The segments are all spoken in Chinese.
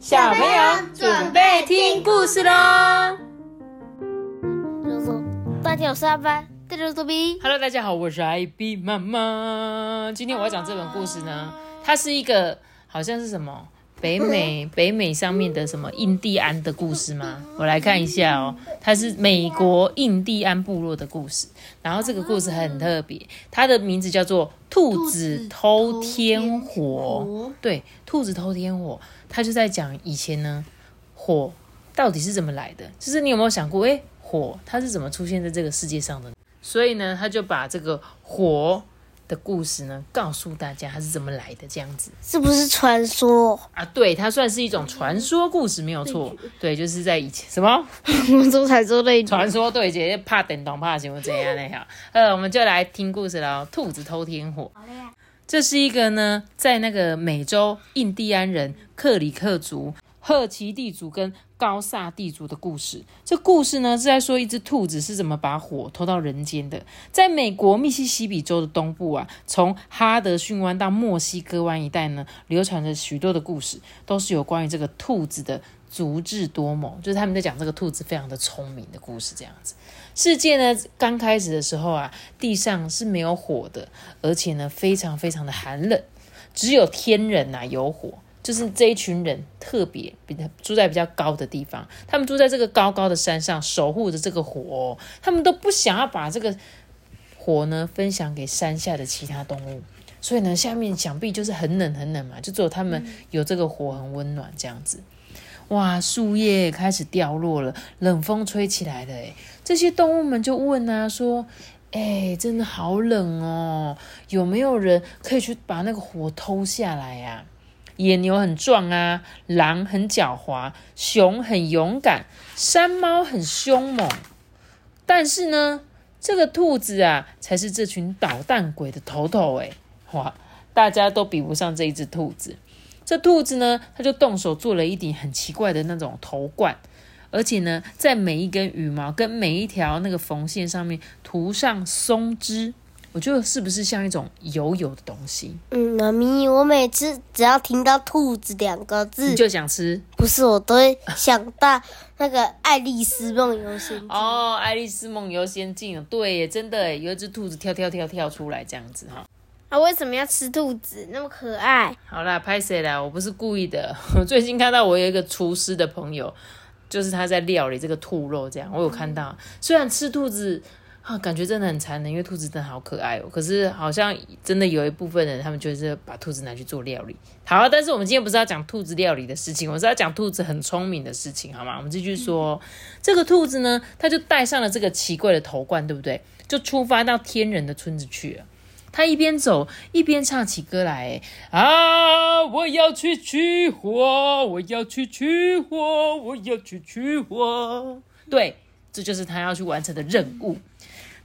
小朋友准备听故事喽大家好，我是阿班，这就是多比。！Hello，大家好，我是艾比妈妈。今天我要讲这本故事呢，它是一个好像是什么北美北美上面的什么印第安的故事吗？我来看一下哦，它是美国印第安部落的故事。然后这个故事很特别，它的名字叫做《兔子偷天火》。对，兔子偷天火，它就在讲以前呢，火到底是怎么来的？就是你有没有想过，诶，火它是怎么出现在这个世界上的？所以呢，他就把这个火的故事呢，告诉大家它是怎么来的，这样子是不是传说？啊。对，它算是一种传说故事，没有错。对，就是在以前什么 我说传说对传说对决，怕电动怕什么怎样的哈。呃，我们就来听故事了。兔子偷天火。这是一个呢，在那个美洲印第安人克里克族、赫奇地主跟高萨地主的故事。这故事呢是在说一只兔子是怎么把火偷到人间的。在美国密西西比州的东部啊，从哈德逊湾到墨西哥湾一带呢，流传着许多的故事，都是有关于这个兔子的足智多谋，就是他们在讲这个兔子非常的聪明的故事，这样子。世界呢刚开始的时候啊，地上是没有火的，而且呢非常非常的寒冷，只有天人呐、有火。就是这一群人特别比较住在比较高的地方，他们住在这个高高的山上，守护着这个火、哦，他们都不想要把这个火呢分享给山下的其他动物，所以呢下面想必就是很冷很冷嘛，就只有他们有这个火很温暖这样子。哇，树叶开始掉落了，冷风吹起来了，诶，这些动物们就问啊，说，哎，真的好冷哦，有没有人可以去把那个火偷下来呀、野牛很壮啊，狼很狡猾，熊很勇敢，山猫很凶猛，但是呢，这个兔子啊，才是这群捣蛋鬼的头头哎！哇，大家都比不上这一只兔子。这兔子呢，它就动手做了一顶很奇怪的那种头冠，而且呢，在每一根羽毛跟每一条那个缝线上面涂上松枝，我觉得是不是像一种油油的东西？嗯，妈咪，我每次只要听到“兔子”两个字你，就想吃不是我都会想到那个《爱丽丝梦游仙境》。哦，《爱丽丝梦游仙境》对耶，真的耶，有一只兔子跳跳跳跳出来这样子哈。啊，为什么要吃兔子？那么可爱。好啦，拍谁啦？我不是故意的。我最近看到我有一个厨师的朋友，就是他在料理这个兔肉，这样我有看到。虽然吃兔子啊，感觉真的很残忍，因为兔子真的好可爱哦。可是好像真的有一部分人，他们就是把兔子拿去做料理。好，但是我们今天不是要讲兔子料理的事情，我是要讲兔子很聪明的事情，好吗？我们继续说，这个兔子呢，它就戴上了这个奇怪的头冠，对不对？就出发到天人的村子去了。他一边走一边唱起歌来，啊！我要去取火，我要去取火，我要去取火。对，这就是他要去完成的任务。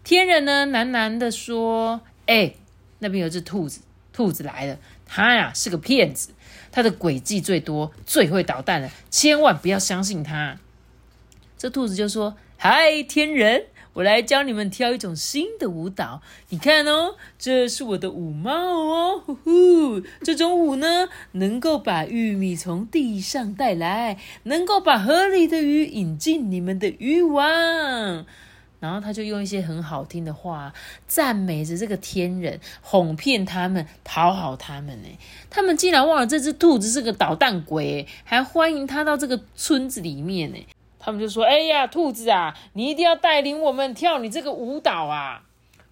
天人呢喃喃的说：“哎、那边有只兔子，兔子来了，他呀是个骗子，他的诡计最多，最会捣蛋了，千万不要相信他。”这兔子就说：“嗨，天人，我来教你们跳一种新的舞蹈。你看哦，这是我的舞帽哦，呼呼！这种舞呢，能够把玉米从地上带来，能够把河里的鱼引进你们的渔网。”然后他就用一些很好听的话赞美着这个天人，哄骗他们，讨好他们呢。他们竟然忘了这只兔子是个捣蛋鬼，还欢迎他到这个村子里面呢。他们就说：“哎呀，兔子啊，你一定要带领我们跳你这个舞蹈啊！”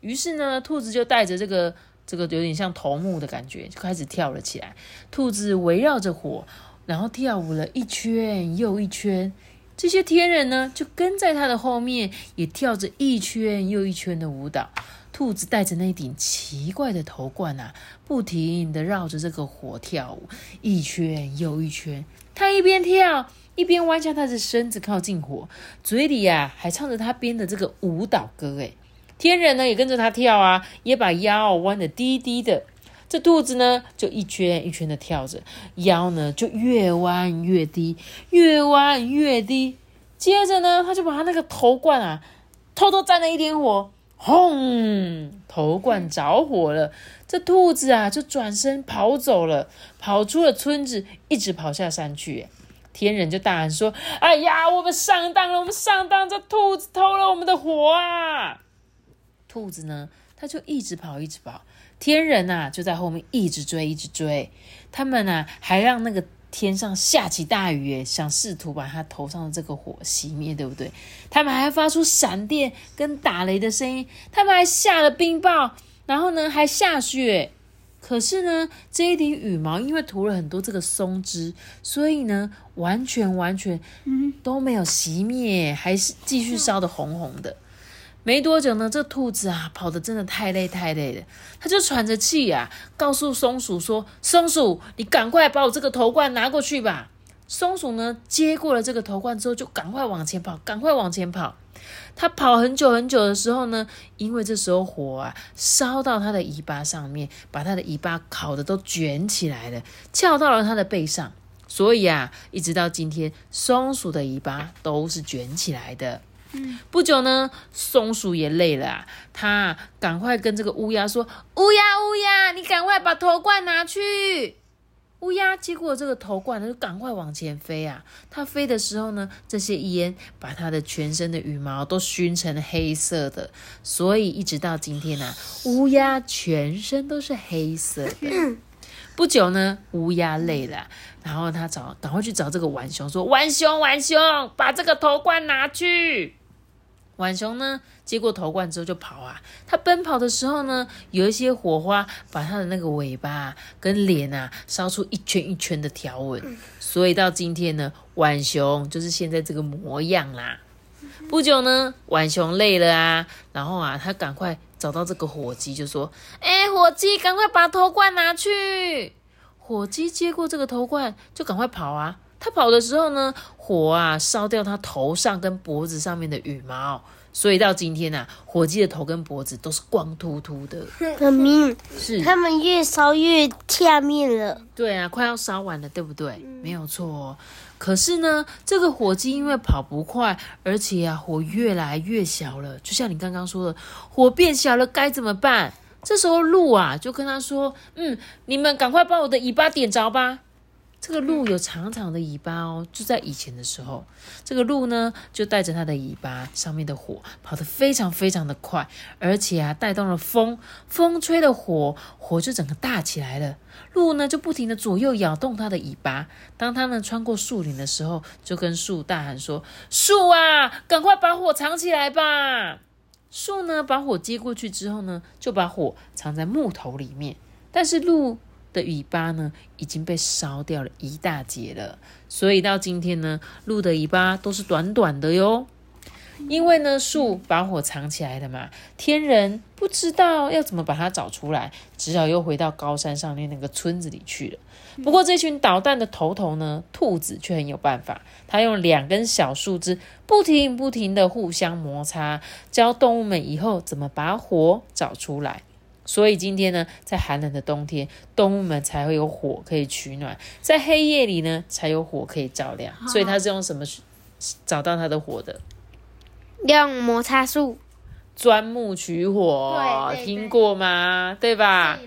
于是呢，兔子就带着这个这个有点像头目的感觉，就开始跳了起来。兔子围绕着火，然后跳舞了一圈又一圈。这些天人呢，就跟在他的后面，也跳着一圈又一圈的舞蹈。兔子戴着那顶奇怪的头冠啊，不停的绕着这个火跳舞，一圈又一圈。他一边跳，一边弯下他的身子靠近火，嘴里呀、还唱着他编的这个舞蹈歌。哎，天人呢也跟着他跳啊，也把腰弯得低低的。这兔子呢，就一圈一圈的跳着，腰呢就越弯越低，越弯越低。接着呢，他就把他那个头冠啊，偷偷沾了一点火，轰！头冠着火了。这兔子啊，就转身跑走了，跑出了村子，一直跑下山去。天人就大喊说：“哎呀，我们上当了，我们上当，这兔子偷了我们的火啊！”兔子呢，它就一直跑，一直跑。天人呐，就在后面一直追，一直追。他们啊，还让那个天上下起大雨，想试图把他头上的这个火熄灭，对不对？他们还发出闪电跟打雷的声音，他们还下了冰雹，然后呢，还下雪。可是呢，这一顶羽毛因为涂了很多这个松脂，所以呢，完全完全都没有熄灭，还是继续烧的红红的。没多久呢，这兔子啊跑的真的太累太累了，它就喘着气呀，告诉松鼠说：“松鼠，你赶快把我这个头冠拿过去吧。”松鼠呢接过了这个头冠之后，就赶快往前跑，赶快往前跑。它跑很久很久的时候呢，因为这时候火啊烧到它的尾巴上面，把它的尾巴烤的都卷起来了，翘到了它的背上，所以啊，一直到今天，松鼠的尾巴都是卷起来的。不久呢，松鼠也累了啊，它赶快跟这个乌鸦说：“乌鸦，乌鸦，你赶快把头冠拿去。”乌鸦接过这个头冠，它就赶快往前飞啊。它飞的时候呢，这些烟把它的全身的羽毛都熏成黑色的，所以一直到今天呢，乌鸦全身都是黑色的。不久呢，乌鸦累了，然后它找赶快去找这个浣熊说：“浣熊，浣熊，把这个头冠拿去。”浣熊呢，接过头冠之后就跑啊。它奔跑的时候呢，有一些火花把它的那个尾巴跟脸啊烧出一圈一圈的条纹，所以到今天呢，浣熊就是现在这个模样啦。不久呢，浣熊累了啊，然后啊，他赶快找到这个火鸡，就说：“哎，火鸡，赶快把头冠拿去。”火鸡接过这个头冠，就赶快跑啊。他跑的时候呢，火啊烧掉他头上跟脖子上面的羽毛，所以到今天呢，火鸡的头跟脖子都是光秃秃的。很 明，是，他们越烧越下面了。对啊，快要烧完了，对不对？没有错。可是呢，这个火鸡因为跑不快，而且啊，火越来越小了。就像你刚刚说的，火变小了该怎么办？这时候鹿啊就跟他说：“嗯，你们赶快把我的尾巴点着吧。”这个鹿有长长的尾巴哦，就在以前的时候，这个鹿呢就带着它的尾巴上面的火跑得非常非常的快，而且啊带动了风，风吹了火，火就整个大起来了。鹿呢就不停的左右摇动它的尾巴，当它呢穿过树林的时候，就跟树大喊说：“树啊，赶快把火藏起来吧！”树呢把火接过去之后呢，就把火藏在木头里面，但是鹿。的尾巴呢已经被烧掉了一大截了，所以到今天呢，鹿的尾巴都是短短的哟。因为呢，树把火藏起来了嘛，天人不知道要怎么把它找出来，只好又回到高山上面那个村子里去了。不过这群捣蛋的头头呢，兔子却很有办法，它用两根小树枝不停不停的互相摩擦，教动物们以后怎么把火找出来。所以今天呢，在寒冷的冬天，动物们才会有火可以取暖；在黑夜里呢，才有火可以照亮。所以它是用什么找到它的火的？用摩擦树钻木取火，听过吗？对吧？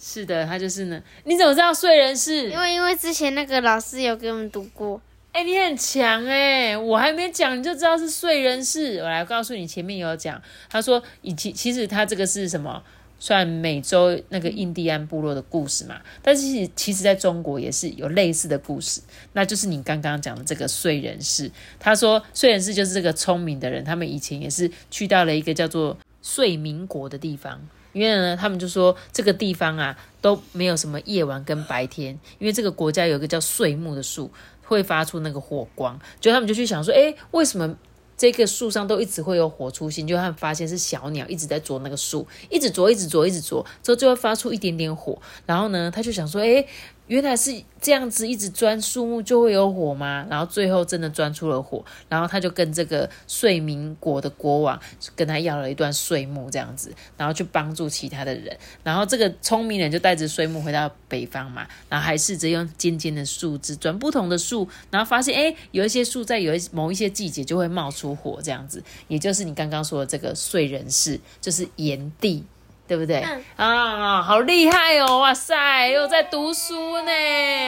是的，他就是呢。你怎么知道睡人氏？因为因为之前那个老师有给我们读过。哎，你很强哎！我还没讲你就知道是睡人氏。我来告诉你，前面有讲，他说以其其实他这个是什么？算美洲那个印第安部落的故事嘛，但是其实在中国也是有类似的故事，那就是你刚刚讲的这个燧人氏。他说燧人氏就是这个聪明的人，他们以前也是去到了一个叫做燧民国的地方，因为呢，他们就说这个地方啊都没有什么夜晚跟白天，因为这个国家有一个叫燧木的树会发出那个火光，就他们就去想说，哎，为什么？这个树上都一直会有火出现，就他们发现是小鸟一直在啄那个树，一直啄，一直啄，一直啄，之后就会发出一点点火。然后呢，他就想说，哎。原来是这样子，一直钻树木就会有火吗？然后最后真的钻出了火，然后他就跟这个睡民国的国王跟他要了一段睡木，这样子，然后去帮助其他的人。然后这个聪明人就带着睡木回到北方嘛，然后还试着用尖尖的树枝钻不同的树，然后发现哎，有一些树在有一某一些季节就会冒出火，这样子，也就是你刚刚说的这个燧人氏，就是炎帝。对不对？嗯啊，好厉害哦！哇塞，又在读书呢，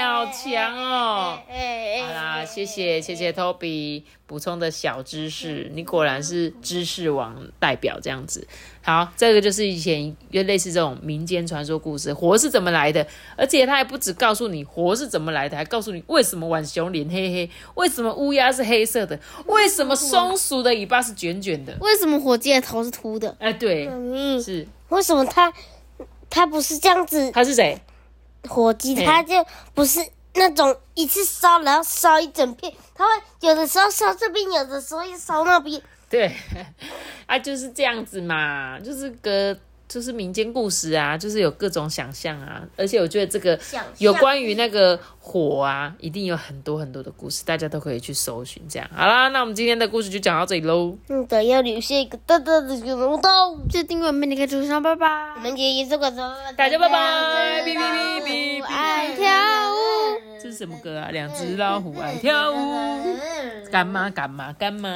好强哦！哎好啦，谢谢谢谢 Toby 补充的小知识，你果然是知识王代表这样子。好，这个就是以前就类似这种民间传说故事，火是怎么来的，而且他还不只告诉你火是怎么来的，还告诉你为什么浣熊脸黑黑，为什么乌鸦是黑色的，为什么松鼠的尾巴是卷卷的。为什么火鸡的头是秃的？哎，对，嗯，是为什么他他不是这样子？他是谁？火鸡嘿它就不是那种一次烧，然后烧一整片，他会有的时候烧这边，有的时候又烧那边。对，啊，就是这样子嘛，就是个就是民间故事啊，就是有各种想象啊，而且我觉得这个有关于那个火啊，一定有很多很多的故事，大家都可以去搜寻。这样好啦，那我们今天的故事就讲到这里喽。嗯，的要留下一个大大的小龙洞。记得订阅我们，你可以主上拜拜。我们爷爷这个时候，大家拜拜哔哔哔哔哔爱跳舞。这是什么歌啊？两只老虎爱跳舞，干嘛干嘛干嘛？